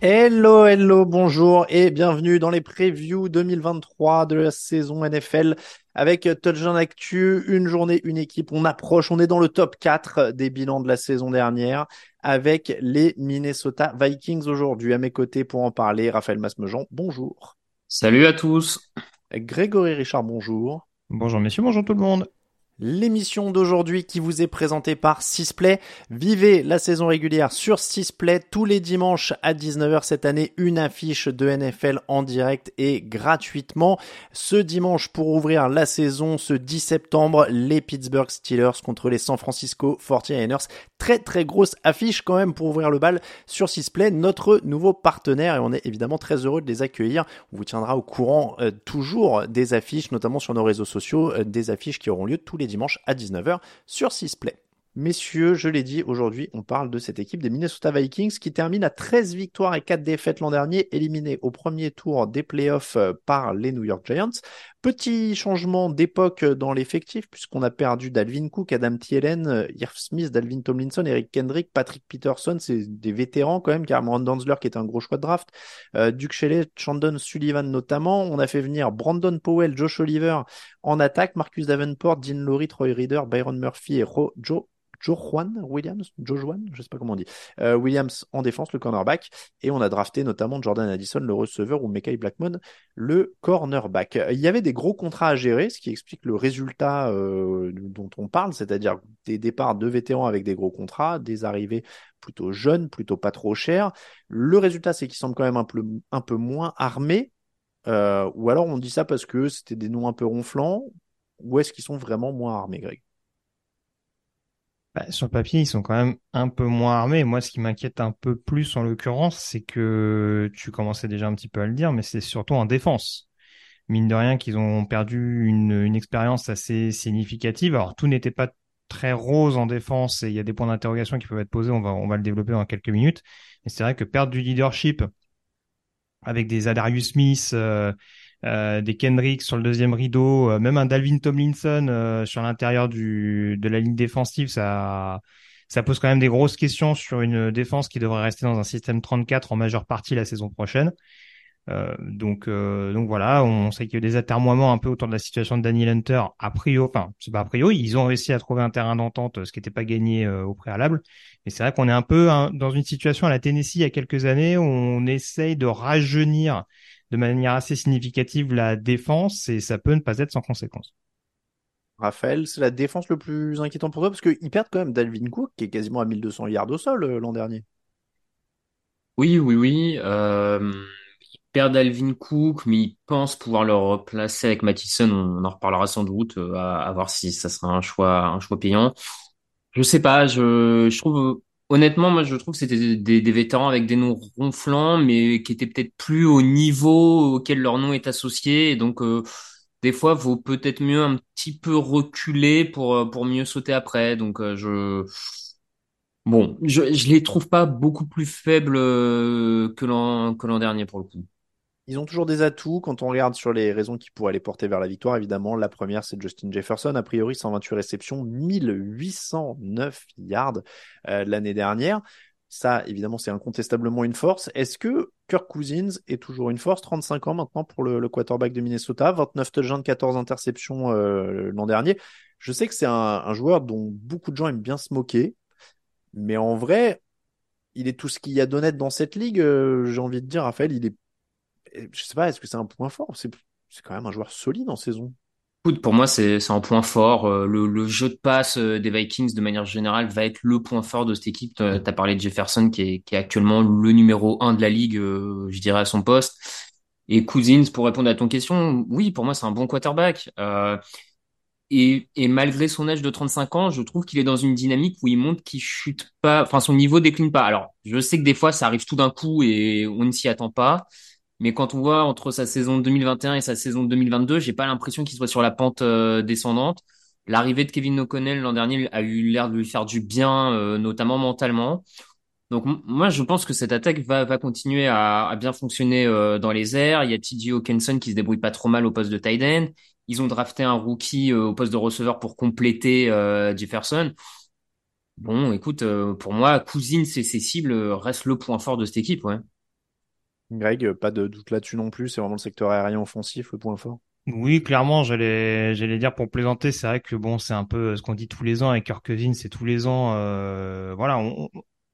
Hello, hello, bonjour et bienvenue dans les previews 2023 de la saison NFL avec Touchdown Actu, une journée, une équipe. On approche, on est dans le top 4 des bilans de la saison dernière avec les Minnesota Vikings aujourd'hui. À mes côtés pour en parler, Raphaël Masmejean, bonjour. Salut à tous. Grégory Richard, bonjour. Bonjour messieurs, bonjour tout le monde. L'émission d'aujourd'hui qui vous est présentée par Sisplay. Vivez la saison régulière sur Sisplay tous les dimanches à 19h cette année. Une affiche de NFL en direct et gratuitement. Ce dimanche pour ouvrir la saison, ce 10 septembre, les Pittsburgh Steelers contre les San Francisco 49ers. Très très grosse affiche quand même pour ouvrir le bal sur Sisplay, notre nouveau partenaire et on est évidemment très heureux de les accueillir. On vous tiendra au courant euh, toujours des affiches, notamment sur nos réseaux sociaux, euh, des affiches qui auront lieu tous les dimanche à 19h sur Sisplay. Messieurs, je l'ai dit, aujourd'hui, on parle de cette équipe des Minnesota Vikings qui termine à 13 victoires et 4 défaites l'an dernier, éliminée au premier tour des playoffs euh, par les New York Giants. Petit changement d'époque dans l'effectif, puisqu'on a perdu Dalvin Cook, Adam Thielen, Irv Smith, Dalvin Tomlinson, Eric Kendrick, Patrick Peterson, c'est des vétérans quand même, Cameron Danzler qui est un gros choix de draft, euh, Duke Shelley, Chandon Sullivan notamment. On a fait venir Brandon Powell, Josh Oliver en attaque, Marcus Davenport, Dean Laurie, Troy Reader, Byron Murphy et Ro Joe Joe Juan Williams, Joe Juan, je sais pas comment on dit, euh, Williams en défense, le cornerback, et on a drafté notamment Jordan Addison, le receveur, ou Mekai Blackmon, le cornerback. Il y avait des gros contrats à gérer, ce qui explique le résultat euh, dont on parle, c'est-à-dire des départs de vétérans avec des gros contrats, des arrivées plutôt jeunes, plutôt pas trop chères. Le résultat, c'est qu'ils semblent quand même un peu, un peu moins armés, euh, ou alors on dit ça parce que c'était des noms un peu ronflants, ou est-ce qu'ils sont vraiment moins armés, Greg? Bah, sur le papier, ils sont quand même un peu moins armés. Moi, ce qui m'inquiète un peu plus en l'occurrence, c'est que tu commençais déjà un petit peu à le dire, mais c'est surtout en défense. Mine de rien, qu'ils ont perdu une, expérience assez significative. Alors, tout n'était pas très rose en défense et il y a des points d'interrogation qui peuvent être posés. On va, on va le développer dans quelques minutes. Mais c'est vrai que perdre du leadership avec des Adarius Smith, euh, euh, des Kendrick sur le deuxième rideau, euh, même un Dalvin Tomlinson euh, sur l'intérieur du de la ligne défensive, ça ça pose quand même des grosses questions sur une défense qui devrait rester dans un système 34 en majeure partie la saison prochaine. donc donc voilà, on sait qu'il y a des atermoiements un peu autour de la situation de Daniel Hunter. A priori, enfin c'est pas a priori, ils ont réussi à trouver un terrain d'entente, ce qui n'était pas gagné au préalable. Mais c'est vrai qu'on est un peu hein, dans une situation à la Tennessee il y a quelques années où on essaye de rajeunir de manière assez significative la défense et ça peut ne pas être sans conséquence. Raphaël, c'est la défense le plus inquiétant pour toi parce qu'ils perdent quand même Dalvin Cook qui est quasiment à 1200 yards au sol euh, l'an dernier. Oui, oui, oui. Euh, ils perdent Dalvin Cook, mais ils pensent pouvoir le replacer avec Mattison. On en reparlera sans doute euh, à, à, voir si ça sera un choix, un choix payant. Je sais pas. Je, je trouve Honnêtement, moi, je trouve que c'était des, vétérans avec des noms ronflants, mais qui étaient peut-être plus au niveau auquel leur nom est associé. Et donc, euh, des fois, vaut peut-être mieux un petit peu reculer pour euh, pour mieux sauter après. Donc, euh, je bon, je je les trouve pas beaucoup plus faibles que l'an que l'an dernier pour le coup. Ils ont toujours des atouts quand on regarde sur les raisons qui pourraient les porter vers la victoire. Évidemment, la première, c'est Justin Jefferson. A priori, 128 réceptions, 1809 yards euh, l'année dernière. Ça, évidemment, c'est incontestablement une force. Est-ce que Kirk Cousins est toujours une force? 35 ans maintenant pour le, quarterback de Minnesota, 29 touchdowns, 14 interceptions euh, l'an dernier. Je sais que c'est un, un, joueur dont beaucoup de gens aiment bien se moquer, mais en vrai, il est tout ce qu'il y a d'honnête dans cette ligue. Euh, J'ai envie de dire, Raphaël, il est je sais pas, est-ce que c'est un point fort? C'est quand même un joueur solide en saison. pour moi, c'est un point fort. Euh, le, le, jeu de passe euh, des Vikings, de manière générale, va être le point fort de cette équipe. Tu as parlé de Jefferson, qui est, qui est actuellement le numéro un de la ligue, euh, je dirais, à son poste. Et Cousins, pour répondre à ton question, oui, pour moi, c'est un bon quarterback. Euh, et, et, malgré son âge de 35 ans, je trouve qu'il est dans une dynamique où il montre qu'il chute pas, enfin son niveau décline pas. Alors, je sais que des fois ça arrive tout d'un coup et on ne s'y attend pas, mais quand on voit entre sa saison 2021 et sa saison 2022, j'ai pas l'impression qu'il soit sur la pente euh, descendante. L'arrivée de Kevin O'Connell l'an dernier a eu l'air de lui faire du bien, euh, notamment mentalement. Donc moi, je pense que cette attaque va, continuer à, bien fonctionner euh, dans les airs. Il y a TJ Hawkinson qui se débrouille pas trop mal au poste de tight end. Ils ont drafté un rookie au poste de receveur pour compléter Jefferson. Bon, écoute, pour moi, Cousins et ses cibles restent le point fort de cette équipe, ouais. Greg, pas de doute là-dessus non plus. C'est vraiment le secteur aérien offensif le point fort. Oui, clairement, j'allais, dire pour plaisanter, c'est vrai que bon, c'est un peu ce qu'on dit tous les ans avec Kirk c'est tous les ans, euh, voilà,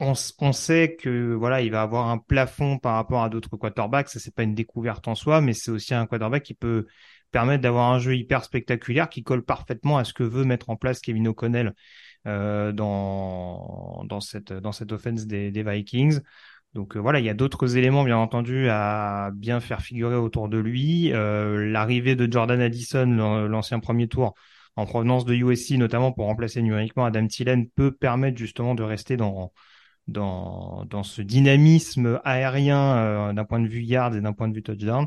on, sait que voilà, il va avoir un plafond par rapport à d'autres quarterbacks. Ça, c'est pas une découverte en soi, mais c'est aussi un quarterback qui peut permettre d'avoir un jeu hyper spectaculaire qui colle parfaitement à ce que veut mettre en place Kevin O'Connell euh, dans cette offense des Vikings. Donc euh, voilà, il y a d'autres éléments bien entendu à bien faire figurer autour de lui. Euh, L'arrivée de Jordan Addison, l'ancien premier tour en provenance de USC, notamment pour remplacer numériquement Adam Thielen, peut permettre justement de rester dans dans, dans ce dynamisme aérien euh, d'un point de vue yard et d'un point de vue touchdown.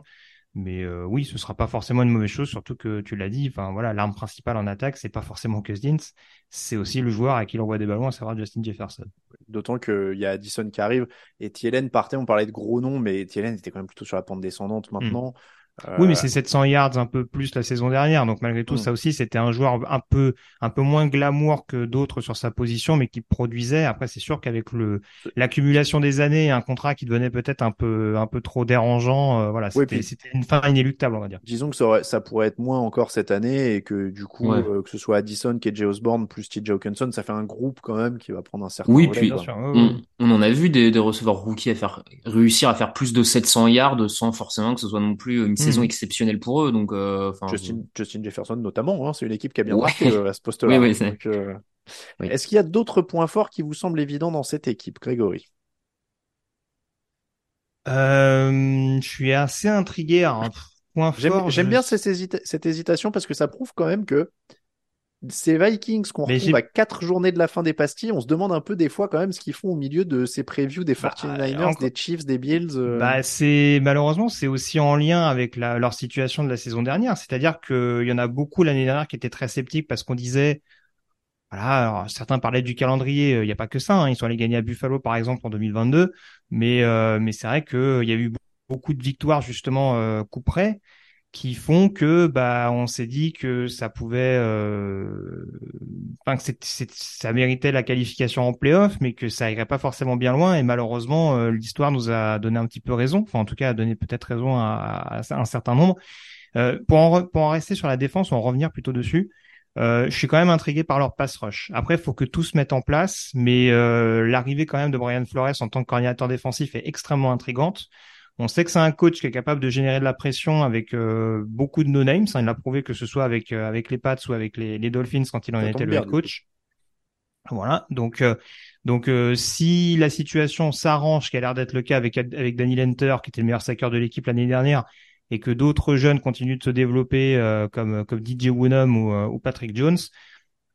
Mais oui, ce sera pas forcément une mauvaise chose, surtout que tu l'as dit. Enfin voilà, l'arme principale en attaque, c'est pas forcément Cousins, c'est aussi le joueur à qui il envoie des ballons, à savoir Justin Jefferson. D'autant qu'il y a Addison qui arrive et Thielen partait. On parlait de gros noms, mais Thielen était quand même plutôt sur la pente descendante maintenant. Oui, mais c'est 700 yards un peu plus la saison dernière, donc malgré tout, mm. ça aussi, c'était un joueur un peu, un peu moins glamour que d'autres sur sa position, mais qui produisait. Après, c'est sûr qu'avec le l'accumulation des années, et un contrat qui devenait peut-être un peu, un peu trop dérangeant, euh, voilà, c'était une fin inéluctable, on va dire. Disons que ça, aurait, ça pourrait être moins encore cette année et que du coup, euh, que ce soit Addison, KJ Osborne plus TJ Hawkinson, ça fait un groupe quand même qui va prendre un certain. Oui, puis on, en a vu des, des receveurs rookies à faire réussir à faire plus de 700 yards sans forcément que ce soit non plus une saison mhm. exceptionnelle pour eux. Donc, euh, Justin, Justin, Jefferson notamment, hein, c'est une équipe qui a bien marqué euh, à ce poste-là. oui, oui, euh, Est-ce qu'il y a d'autres points forts qui vous semblent évidents dans cette équipe, Grégory? Je suis assez intrigué. Point fort. J'aime bien cette hésitation parce que ça prouve quand même que ces Vikings qu'on retrouve à quatre journées de la fin des pastilles, on se demande un peu des fois quand même ce qu'ils font au milieu de ces previews des 49ers, bah, des Chiefs, des Bills. Euh. Bah c'est malheureusement c'est aussi en lien avec la, leur situation de la saison dernière, c'est-à-dire qu'il y en a beaucoup l'année dernière qui étaient très sceptiques parce qu'on disait voilà, alors, certains parlaient du calendrier, euh, il n'y a pas que ça, hein, ils sont allés gagner à Buffalo par exemple en 2022, mais euh, mais c'est vrai qu'il y a eu beaucoup de victoires justement euh, coup près qui font que bah on s'est dit que ça pouvait euh... enfin que c'est, ça méritait la qualification en playoff mais que ça irait pas forcément bien loin et malheureusement euh, l'histoire nous a donné un petit peu raison enfin en tout cas a donné peut-être raison à, un certain nombre euh, pour en pour en rester sur la défense en revenir plutôt dessus euh, je suis quand même intrigué par leur pass rush. Après, il faut que tout se mette en place, mais euh, l'arrivée quand même de Brian Flores en tant que coordinateur défensif est extrêmement intrigante. On sait que c'est un coach qui est capable de générer de la pression avec euh, beaucoup de no-names. Hein. Il l'a prouvé que ce soit avec euh, avec les Pats ou avec les, les Dolphins quand il en était le head coach. Voilà. Donc euh, donc si la situation s'arrange, qui a l'air d'être le cas avec avec Danny Lenter, qui était le meilleur saqueur de l'équipe l'année dernière, et que d'autres jeunes continuent de se développer comme comme DJ Woonham ou, ou Patrick Jones,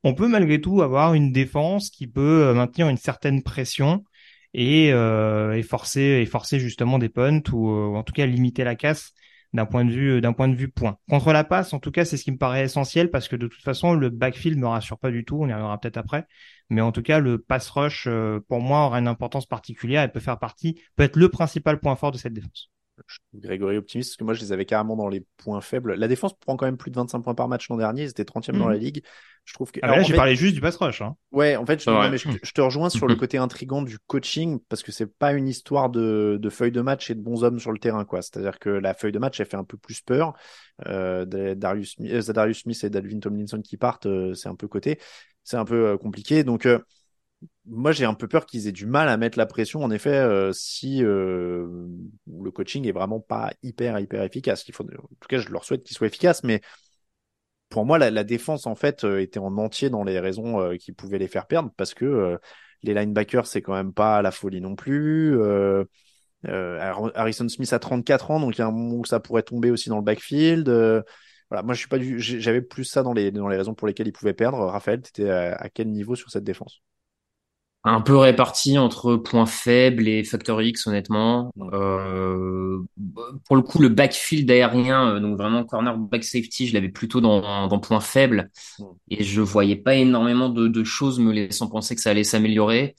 on peut malgré tout avoir une défense qui peut maintenir une certaine pression et, euh, et forcer forcer justement des punts ou, euh, en tout cas limiter la casse d'un point de vue d'un point de vue point. Contre la passe, en tout cas, c'est ce qui me paraît essentiel parce que de toute façon, le backfield me rassure pas du tout. On y reviendra peut-être après, mais en tout cas, le pass rush euh, pour moi aura une importance particulière et peut faire partie, peut être le principal point fort de cette défense. Grégory optimiste, parce que moi je les avais carrément dans les points faibles. La défense prend quand même plus de 25 points par match l'an dernier, ils étaient 30e dans la mhm. ligue. Je trouve que. Ah, là, j'ai parlé juste du pass rush. Hein. Ouais, en fait, je, te rejoins sur le côté intrigant du coaching, parce que c'est pas une histoire de, de feuille de match et de bons hommes sur le terrain, quoi. C'est-à-dire que la feuille de match, elle fait un peu plus peur. Euh, Darius, euh, Darius Smith et Dalvin Tomlinson qui partent, euh, c'est un peu côté. C'est un peu euh, compliqué. Donc, moi, j'ai un peu peur qu'ils aient du mal à mettre la pression. En effet, euh, si euh, le coaching est vraiment pas hyper hyper efficace, en tout cas, je leur souhaite qu'il soit efficace. Mais pour moi, la, défense en fait euh, était en entier dans les raisons qui pouvaient les faire perdre, parce que les linebackers c'est quand même pas la folie non plus. Harrison Smith a 34 ans, donc il y a un moment où ça pourrait tomber aussi dans le backfield. voilà, moi je suis pas du, j'avais plus ça dans les dans les raisons pour lesquelles il pouvait perdre. Raphaël, t'étais à, à quel niveau sur cette défense? Un peu réparti entre points faibles et facteur X, honnêtement. Euh, pour le coup, le backfield aérien, euh, donc vraiment corner back safety, je l'avais plutôt dans, dans points faibles et je voyais pas énormément de, de choses me laissant penser que ça allait s'améliorer.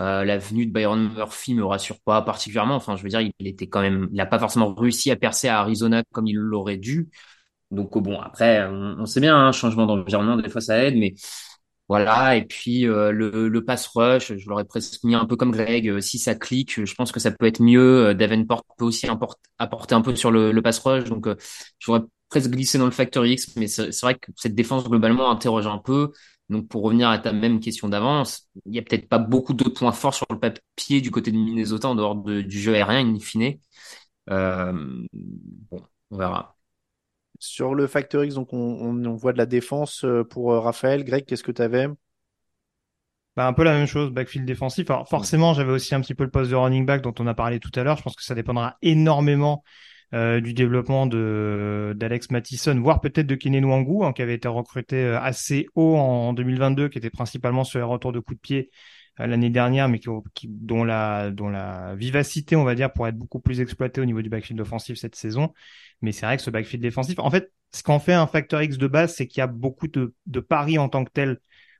Euh, la venue de Byron Murphy me rassure pas particulièrement. Enfin, je veux dire, il était quand même, il a pas forcément réussi à percer à Arizona comme il l'aurait dû. Donc bon, après, on, sait bien, un hein, changement d'environnement, des fois ça aide, mais voilà, et puis euh, le, le pass rush, je l'aurais presque mis un peu comme Greg. Euh, si ça clique, je pense que ça peut être mieux. Euh, Davenport peut aussi apporter un peu sur le, le pass rush, donc j'aurais presque glissé dans le factor X. Mais c'est vrai que cette défense globalement interroge un peu. Donc pour revenir à ta même question d'avance, il y a peut-être pas beaucoup d'autres points forts sur le papier du côté de Minnesota en dehors du jeu aérien in fine. Euh, bon, on verra. Sur le Factor X, donc on, voit de la défense euh, pour euh, Raphaël. Greg, qu'est-ce que tu avais bah, un peu la même chose, backfield défensif. Alors forcément, j'avais aussi un petit peu le poste de running back dont on a parlé tout à l'heure. Je pense que ça dépendra énormément euh, du développement de d'Alex Mattison, voire peut-être de Kene Nwangwu, hein, qui avait été recruté assez haut en, 2022, qui était principalement sur les retours de coups de pied l'année dernière, mais qui, dont la dont la vivacité, on va dire, pourrait être beaucoup plus exploitée au niveau du backfield offensif cette saison. Mais c'est vrai que ce backfield défensif, en fait, ce qu'en fait un facteur X de base, c'est qu'il y a beaucoup de, de paris en tant que tel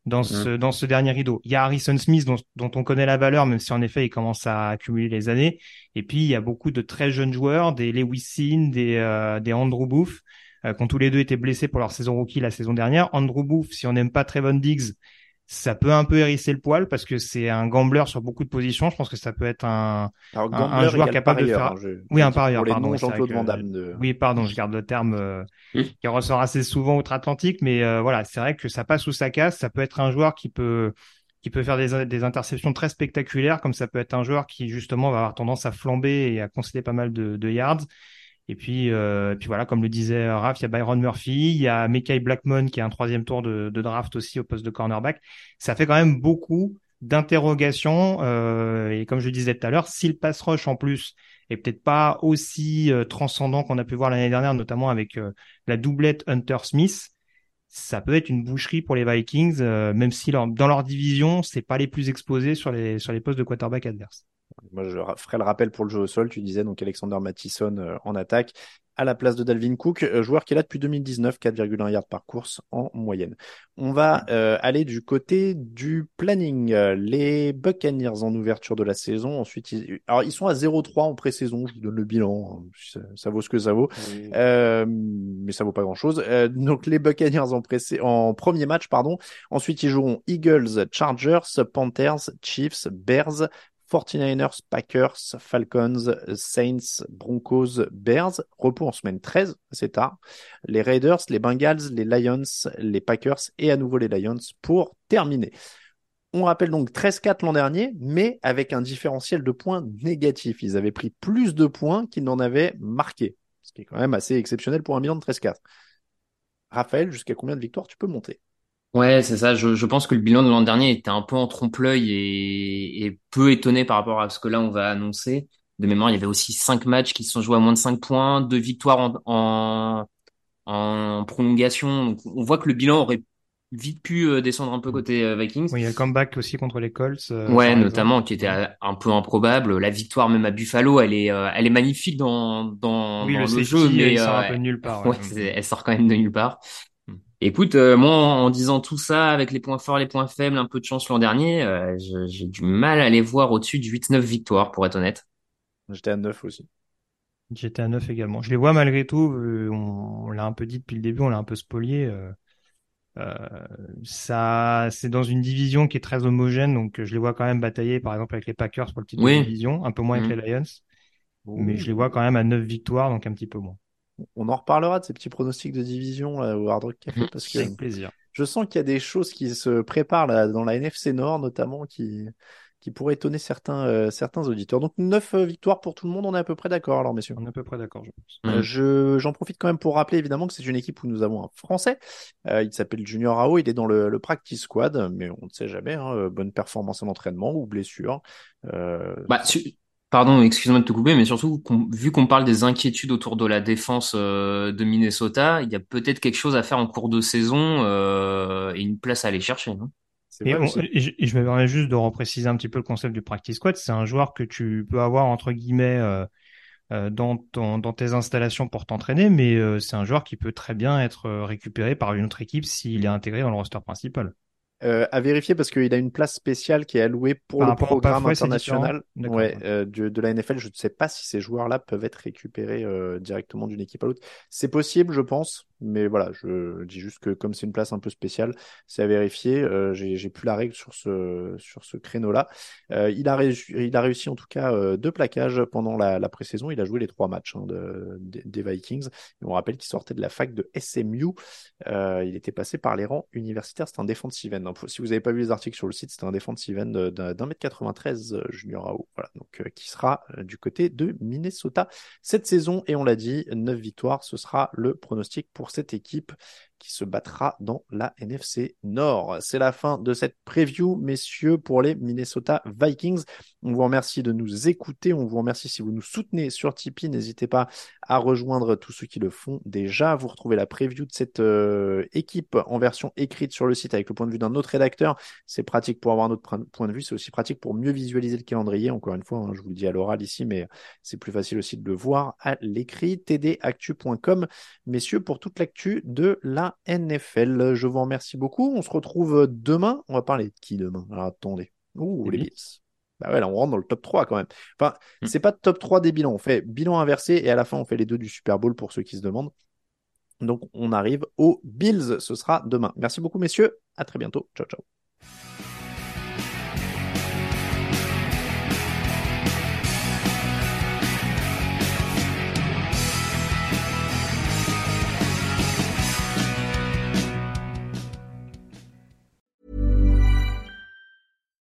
dans ce, dans ce dernier rideau. Il y a Harrison Smith dont, dont, on connaît la valeur, même si en effet il commence à accumuler les années. Et puis il y a beaucoup de très jeunes joueurs, des Lewis Sin, des, euh, des Andrew Booth, euh, qui ont tous les deux été blessés pour leur saison rookie la saison dernière. Andrew Booth, si on n'aime pas Trevon Diggs, ça peut un peu hérisser le poil parce que c'est un gambler sur beaucoup de positions. Je pense que ça peut être un, un, joueur capable de faire. Hein, oui, un parieur. Pardon. Oui, pardon, je garde le terme euh, qui ressort assez souvent outre-Atlantique, mais euh, voilà, c'est vrai que ça passe sous sa casse. Ça peut être un joueur qui peut qui peut faire des, des interceptions très spectaculaires, comme ça peut être un joueur qui justement va avoir tendance à flamber et à concéder pas mal de, de yards. Et puis, euh, puis voilà, comme le disait Raph, il y a Byron Murphy, il y a Mekai Blackmon qui est un troisième tour de, de, draft aussi au poste de cornerback. Ça fait quand même beaucoup d'interrogations. Euh, et comme je disais tout à l'heure, si le pass rush en plus est peut-être pas aussi euh, transcendant qu'on a pu voir l'année dernière, notamment avec euh, la doublette Hunter Smith, ça peut être une boucherie pour les Vikings, euh, même si dans leur division, c'est pas les plus exposés sur les sur les postes de quarterback adverses. Moi, je ferai le rappel pour le jeu au sol. Tu disais donc Alexander Mattison euh, en attaque à la place de Dalvin Cook, euh, joueur qui est là depuis 2019, 4,1 yards par course en moyenne. On va euh, aller du côté du planning. Les Buccaneers en ouverture de la saison. Ensuite, ils, alors ils sont à 0-3 en pré-saison. Je vous donne le bilan. Hein. Ça, vaut ce que ça vaut, mais ça vaut pas grand-chose. donc les Buccaneers en, en premier match, pardon. Ensuite, ils joueront Eagles, Chargers, Panthers, Chiefs, Bears, 49ers, Packers, Falcons, Saints, Broncos, Bears. Repos en semaine 13, c'est tard. Les Raiders, les Bengals, les Lions, les Packers et à nouveau les Lions pour terminer. On rappelle donc 13-4 l'an dernier, mais avec un différentiel de points négatif. Ils avaient pris plus de points qu'ils n'en avaient marqué, ce qui est quand même assez exceptionnel pour un bilan de 13-4. Raphaël, jusqu'à combien de victoires tu peux monter? Ouais, c'est ça. Je, je, pense que le bilan de l'an dernier était un peu en trompe-l'œil et, et, peu étonné par rapport à ce que là on va annoncer. De mémoire, il y avait aussi cinq matchs qui se sont joués à moins de cinq points, deux victoires en, en, en prolongation. Donc, on voit que le bilan aurait vite pu euh, descendre un peu côté euh, Vikings. Oui, il y a le comeback aussi contre les Colts. Euh, ouais, notamment, qui était un peu improbable. La victoire même à Buffalo, elle est, elle est magnifique dans, dans, oui, dans le, jeu, mais elle sort un peu de nulle part. Ouais. elle sort quand même de nulle part. Écoute, euh, moi, en disant tout ça, avec les points forts, les points faibles, un peu de chance l'an dernier, euh, j'ai du mal à les voir au-dessus de 8-9 victoires, pour être honnête. J'étais à 9 aussi. J'étais à 9 également. Je les vois malgré tout, euh, on, l'a un peu dit depuis le début, on l'a un peu spolié. ça, c'est dans une division qui est très homogène, donc je les vois quand même batailler, par exemple, avec les Packers pour le titre de division, un peu moins avec mmh. les Lions. Mais je les vois quand même à 9 victoires, donc un petit peu moins on en reparlera de ces petits pronostics de division au Hard Rock Café mmh, parce que avec plaisir. je sens qu'il y a des choses qui se préparent là, dans la NFC Nord notamment qui qui pourraient étonner certains euh, certains auditeurs. Donc neuf euh, victoires pour tout le monde, on est à peu près d'accord alors messieurs. On est à peu près d'accord, je pense. Euh, je j'en profite quand même pour rappeler évidemment que c'est une équipe où nous avons un Français. il s'appelle Junior Rao, il est dans le, le practice squad, mais on ne sait jamais. Hein, bonne performance en entraînement ou blessure. bah, Pardon, excuse-moi de te couper, mais surtout, vu qu'on parle des inquiétudes autour de la défense euh, de Minnesota, il y a peut-être quelque chose à faire en cours de saison euh, et une place à aller chercher, non? Et, je, me permets juste de repréciser un petit peu le concept du practice squad. C'est un joueur que tu peux avoir entre guillemets euh, dans, dans tes installations pour t'entraîner, mais c'est un joueur qui peut très bien être récupéré par une autre équipe s'il est intégré dans le roster principal. Euh, à vérifier parce qu'il a une place spéciale qui est allouée pour le programme international ouais, euh, de, de, la NFL. Je ne sais pas si ces joueurs-là peuvent être récupérés euh, directement d'une équipe à l'autre. C'est possible, je pense, mais voilà, je dis juste que comme c'est une place un peu spéciale, c'est à vérifier. Euh, J'ai plus la règle sur ce, sur ce créneau-là. Euh, il, a il a réussi en tout cas deux plaquages pendant la, la pré-saison. Il a joué les trois matchs hein, de, des Vikings. Et on rappelle qu'il sortait de la fac de SMU. il était passé par les rangs universitaires. C'est un defensive end si vous n'avez pas vu les articles sur le site, c'est un defensive end d'un mètre 93 euh, junior haut, voilà, donc euh, qui sera euh, du côté de Minnesota cette saison. Et on l'a dit, 9 victoires, ce sera le pronostic pour cette équipe qui se battra dans la NFC Nord. C'est la fin de cette preview, messieurs, pour les Minnesota Vikings. On vous remercie de nous écouter. On vous remercie si vous nous soutenez sur Tipeee. N'hésitez pas à rejoindre tous ceux qui le font déjà. Vous retrouvez la preview de cette euh, équipe en version écrite sur le site avec le point de vue d'un autre rédacteur. C'est pratique pour avoir notre point de vue. C'est aussi pratique pour mieux visualiser le calendrier. Encore une fois, hein, je vous le dis à l'oral ici, mais c'est plus facile aussi de le voir à l'écrit. tdactu.com, messieurs, pour toute l'actu de la NFL. Je vous remercie beaucoup. On se retrouve demain. On va parler de qui demain? Alors attendez. Ouh, les Bills. Bah ouais, là, on rentre dans le top 3 quand même. Enfin, hmm. c'est pas top 3 des bilans. On fait bilan inversé et à la fin, on fait les deux du Super Bowl pour ceux qui se demandent. Donc, on arrive aux Bills. Ce sera demain. Merci beaucoup, messieurs. À très bientôt. Ciao, ciao.